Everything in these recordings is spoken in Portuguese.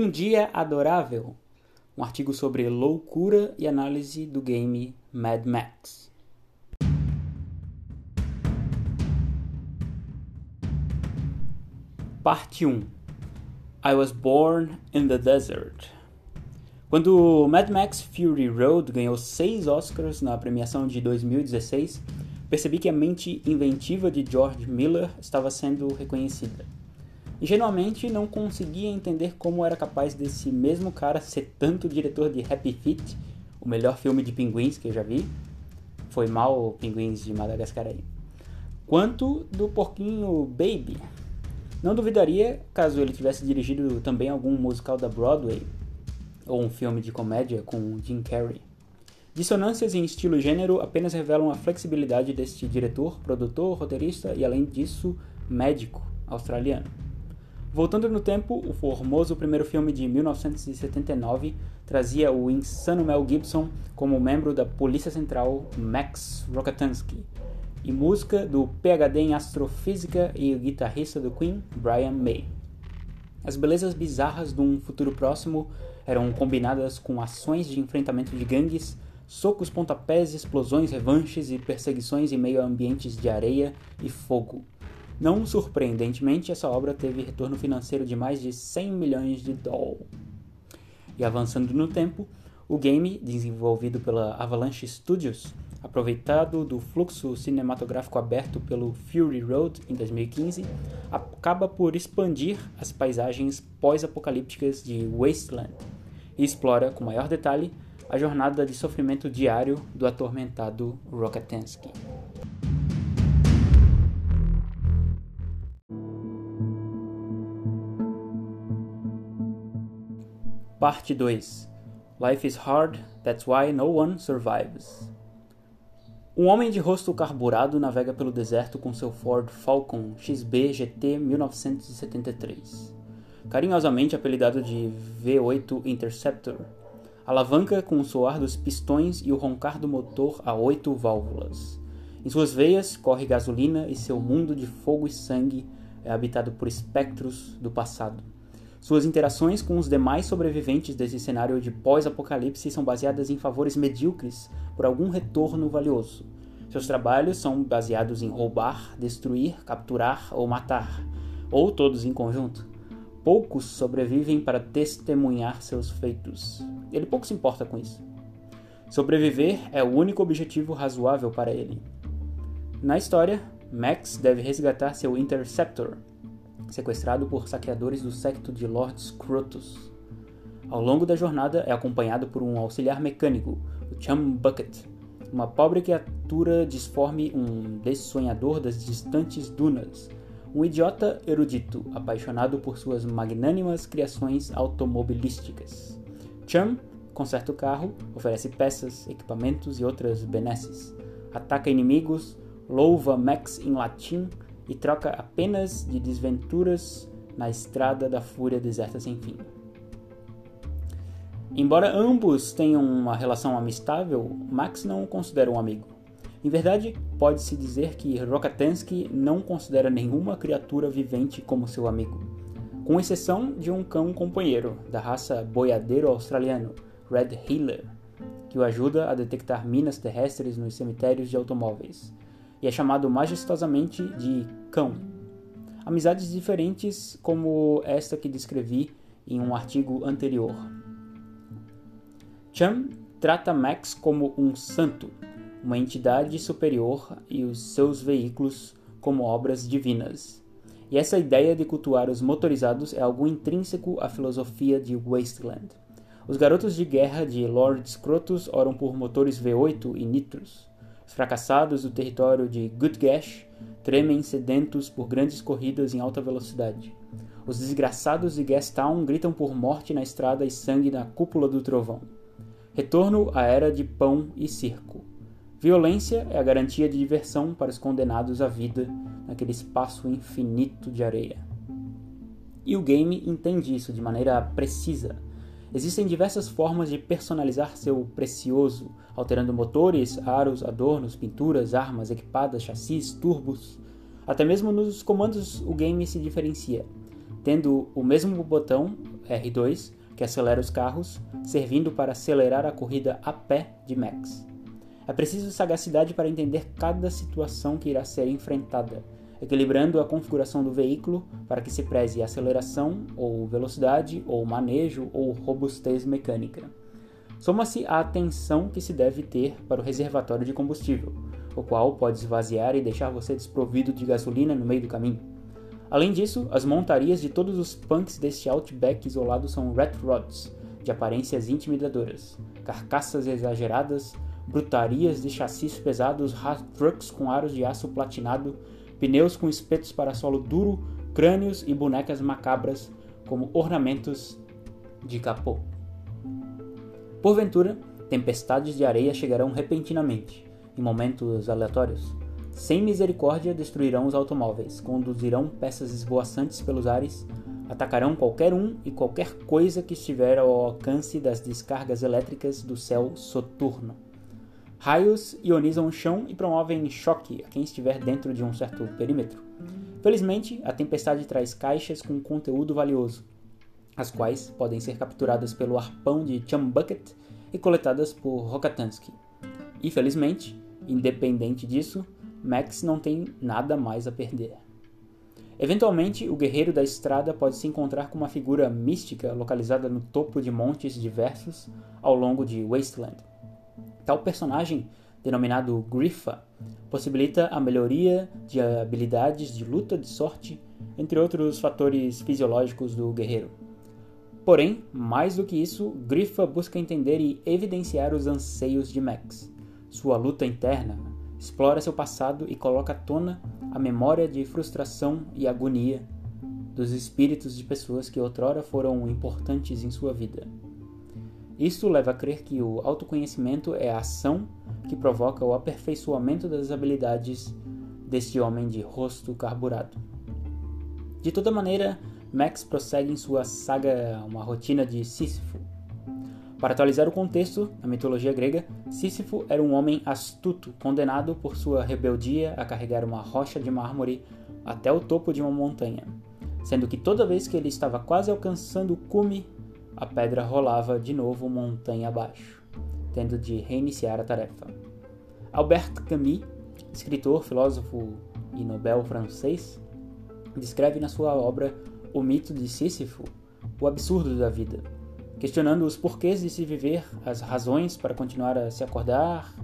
Um Dia Adorável, um artigo sobre loucura e análise do game Mad Max. Parte 1 I Was Born in the Desert. Quando Mad Max Fury Road ganhou seis Oscars na premiação de 2016, percebi que a mente inventiva de George Miller estava sendo reconhecida. Ingenuamente não conseguia entender como era capaz desse mesmo cara ser tanto diretor de Happy Feet, o melhor filme de pinguins que eu já vi. Foi mal Pinguins de Madagascar aí. Quanto do Porquinho Baby. Não duvidaria caso ele tivesse dirigido também algum musical da Broadway ou um filme de comédia com Jim Carrey. Dissonâncias em estilo e gênero apenas revelam a flexibilidade deste diretor, produtor, roteirista e, além disso, médico australiano. Voltando no tempo, o formoso primeiro filme de 1979 trazia o insano Mel Gibson como membro da Polícia Central Max Rokatansky e música do PhD em astrofísica e guitarrista do Queen, Brian May. As belezas bizarras de um futuro próximo eram combinadas com ações de enfrentamento de gangues, socos, pontapés, explosões, revanches e perseguições em meio a ambientes de areia e fogo. Não surpreendentemente, essa obra teve retorno financeiro de mais de 100 milhões de dólares. E avançando no tempo, o game, desenvolvido pela Avalanche Studios, aproveitado do fluxo cinematográfico aberto pelo Fury Road em 2015, acaba por expandir as paisagens pós-apocalípticas de Wasteland e explora com maior detalhe a jornada de sofrimento diário do atormentado Rokatansky. Parte 2 Life is hard, that's why no one survives. Um homem de rosto carburado navega pelo deserto com seu Ford Falcon XB GT 1973, carinhosamente apelidado de V8 Interceptor. Alavanca com o soar dos pistões e o roncar do motor a oito válvulas. Em suas veias corre gasolina e seu mundo de fogo e sangue é habitado por espectros do passado. Suas interações com os demais sobreviventes desse cenário de pós-apocalipse são baseadas em favores medíocres por algum retorno valioso. Seus trabalhos são baseados em roubar, destruir, capturar ou matar, ou todos em conjunto. Poucos sobrevivem para testemunhar seus feitos. Ele pouco se importa com isso. Sobreviver é o único objetivo razoável para ele. Na história, Max deve resgatar seu Interceptor, sequestrado por saqueadores do secto de Lord Scrotus. Ao longo da jornada é acompanhado por um auxiliar mecânico, o Chum Bucket, uma pobre criatura disforme, um desonhador das distantes dunas, um idiota erudito apaixonado por suas magnânimas criações automobilísticas. Chum conserta o carro, oferece peças, equipamentos e outras benesses, ataca inimigos, louva Max em latim e troca apenas de desventuras na estrada da fúria deserta sem fim. Embora ambos tenham uma relação amistável, Max não o considera um amigo. Em verdade, pode-se dizer que Rokatansky não considera nenhuma criatura vivente como seu amigo, com exceção de um cão companheiro da raça boiadeiro australiano, Red Healer, que o ajuda a detectar minas terrestres nos cemitérios de automóveis e é chamado majestosamente de cão. Amizades diferentes como esta que descrevi em um artigo anterior. Chum trata Max como um santo, uma entidade superior e os seus veículos como obras divinas. E essa ideia de cultuar os motorizados é algo intrínseco à filosofia de Wasteland. Os garotos de guerra de Lord Scrotus oram por motores V8 e nitros. Os fracassados do território de Gutgash tremem sedentos por grandes corridas em alta velocidade. Os desgraçados de Gastown gritam por morte na estrada e sangue na cúpula do trovão. Retorno à era de pão e circo. Violência é a garantia de diversão para os condenados à vida naquele espaço infinito de areia. E o game entende isso de maneira precisa Existem diversas formas de personalizar seu precioso, alterando motores, aros, adornos, pinturas, armas, equipadas, chassis, turbos. Até mesmo nos comandos o game se diferencia. tendo o mesmo botão R2 que acelera os carros, servindo para acelerar a corrida a pé de Max. É preciso sagacidade para entender cada situação que irá ser enfrentada, equilibrando a configuração do veículo para que se preze aceleração, ou velocidade, ou manejo, ou robustez mecânica. Soma-se a atenção que se deve ter para o reservatório de combustível, o qual pode esvaziar e deixar você desprovido de gasolina no meio do caminho. Além disso, as montarias de todos os punks deste Outback isolado são rat rods, de aparências intimidadoras, carcaças exageradas, brutarias de chassis pesados, hard trucks com aros de aço platinado, pneus com espetos para solo duro, crânios e bonecas macabras como ornamentos de capô. Porventura, tempestades de areia chegarão repentinamente, em momentos aleatórios, sem misericórdia, destruirão os automóveis, conduzirão peças esvoaçantes pelos ares, atacarão qualquer um e qualquer coisa que estiver ao alcance das descargas elétricas do céu soturno. Raios ionizam o chão e promovem choque a quem estiver dentro de um certo perímetro. Felizmente, a tempestade traz caixas com conteúdo valioso, as quais podem ser capturadas pelo arpão de Chumbucket e coletadas por Rokatansky. E felizmente, independente disso, Max não tem nada mais a perder. Eventualmente, o guerreiro da estrada pode se encontrar com uma figura mística localizada no topo de montes diversos ao longo de Wasteland. Tal personagem, denominado Griffa, possibilita a melhoria de habilidades de luta de sorte, entre outros fatores fisiológicos do guerreiro. Porém, mais do que isso, Griffa busca entender e evidenciar os anseios de Max, sua luta interna, explora seu passado e coloca à tona a memória de frustração e agonia dos espíritos de pessoas que outrora foram importantes em sua vida. Isto leva a crer que o autoconhecimento é a ação que provoca o aperfeiçoamento das habilidades deste homem de rosto carburado. De toda maneira, Max prossegue em sua saga uma rotina de Sísifo, para atualizar o contexto, na mitologia grega, Sísifo era um homem astuto, condenado por sua rebeldia a carregar uma rocha de mármore até o topo de uma montanha, sendo que toda vez que ele estava quase alcançando o cume, a pedra rolava de novo montanha abaixo, tendo de reiniciar a tarefa. Albert Camus, escritor, filósofo e Nobel francês, descreve na sua obra O Mito de Sísifo o absurdo da vida questionando os porquês de se viver, as razões para continuar a se acordar,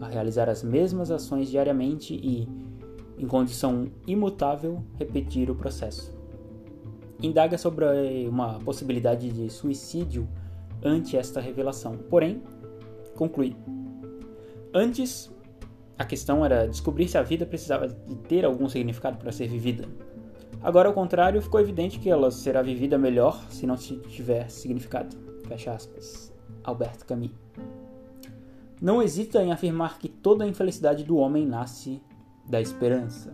a realizar as mesmas ações diariamente e, em condição imutável, repetir o processo. Indaga sobre uma possibilidade de suicídio ante esta revelação, porém, conclui. Antes, a questão era descobrir se a vida precisava de ter algum significado para ser vivida. Agora, ao contrário, ficou evidente que ela será vivida melhor se não tiver significado. Fecha aspas. Albert Camus. Não hesita em afirmar que toda a infelicidade do homem nasce da esperança.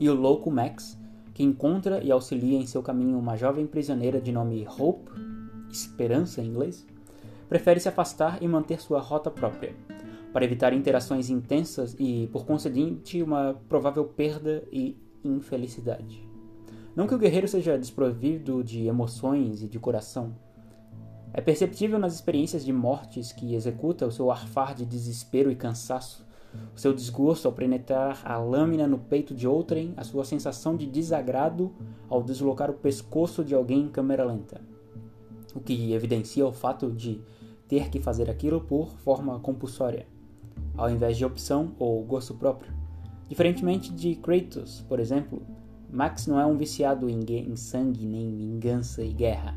E o louco Max, que encontra e auxilia em seu caminho uma jovem prisioneira de nome Hope, esperança em inglês, prefere se afastar e manter sua rota própria, para evitar interações intensas e, por conseguinte, uma provável perda e infelicidade. Não que o guerreiro seja desprovido de emoções e de coração. É perceptível nas experiências de mortes que executa o seu arfar de desespero e cansaço, o seu desgosto ao penetrar a lâmina no peito de outrem, a sua sensação de desagrado ao deslocar o pescoço de alguém em câmera lenta. O que evidencia o fato de ter que fazer aquilo por forma compulsória, ao invés de opção ou gosto próprio. Diferentemente de Kratos, por exemplo, Max não é um viciado em, em sangue, nem vingança e guerra.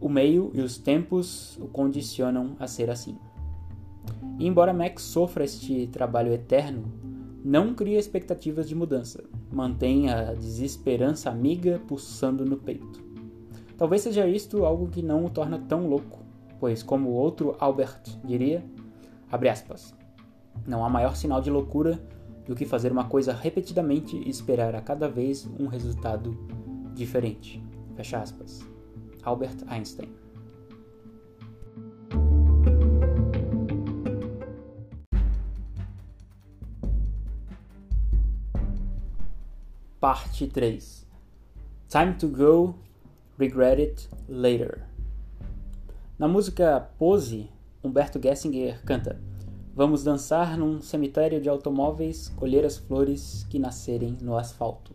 O meio e os tempos o condicionam a ser assim. E embora Max sofra este trabalho eterno, não cria expectativas de mudança, mantém a desesperança amiga pulsando no peito. Talvez seja isto algo que não o torna tão louco, pois, como o outro Albert diria, aspas, não há maior sinal de loucura do que fazer uma coisa repetidamente e esperar a cada vez um resultado diferente. Fecha aspas. Albert Einstein. Parte 3 Time to Go, Regret It Later. Na música Pose, Humberto Gessinger canta: Vamos dançar num cemitério de automóveis, colher as flores que nascerem no asfalto.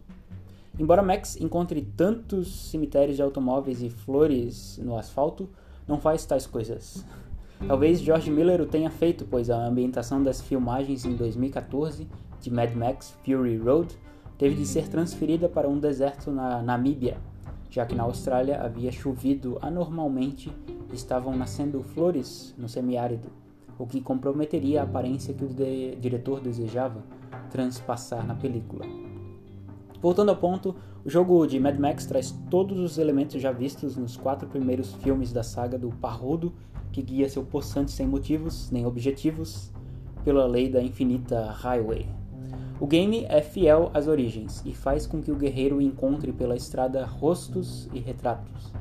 Embora Max encontre tantos cemitérios de automóveis e flores no asfalto, não faz tais coisas. Talvez George Miller o tenha feito, pois a ambientação das filmagens em 2014 de Mad Max Fury Road teve de ser transferida para um deserto na Namíbia, já que na Austrália havia chovido anormalmente e estavam nascendo flores no semiárido, o que comprometeria a aparência que o de diretor desejava transpassar na película. Voltando ao ponto, o jogo de Mad Max traz todos os elementos já vistos nos quatro primeiros filmes da saga do parrudo que guia seu possante sem motivos nem objetivos pela lei da infinita highway. O game é fiel às origens e faz com que o guerreiro encontre pela estrada rostos e retratos,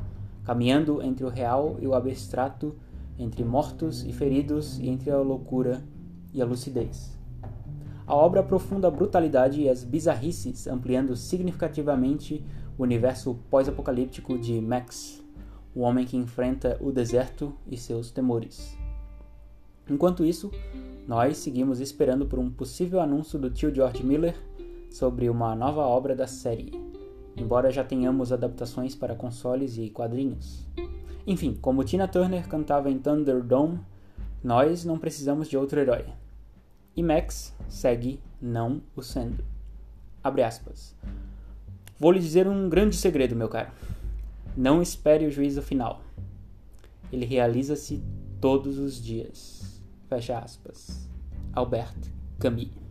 caminhando entre o real e o abstrato, entre mortos e feridos e entre a loucura e a lucidez. A obra aprofunda a brutalidade e as bizarrices, ampliando significativamente o universo pós-apocalíptico de Max, o homem que enfrenta o deserto e seus temores. Enquanto isso, nós seguimos esperando por um possível anúncio do tio George Miller sobre uma nova obra da série, embora já tenhamos adaptações para consoles e quadrinhos. Enfim, como Tina Turner cantava em Thunderdome, nós não precisamos de outro herói. E Max segue não o sendo. Abre aspas. Vou lhe dizer um grande segredo, meu caro. Não espere o juízo final. Ele realiza-se todos os dias. Fecha aspas. Albert Camus.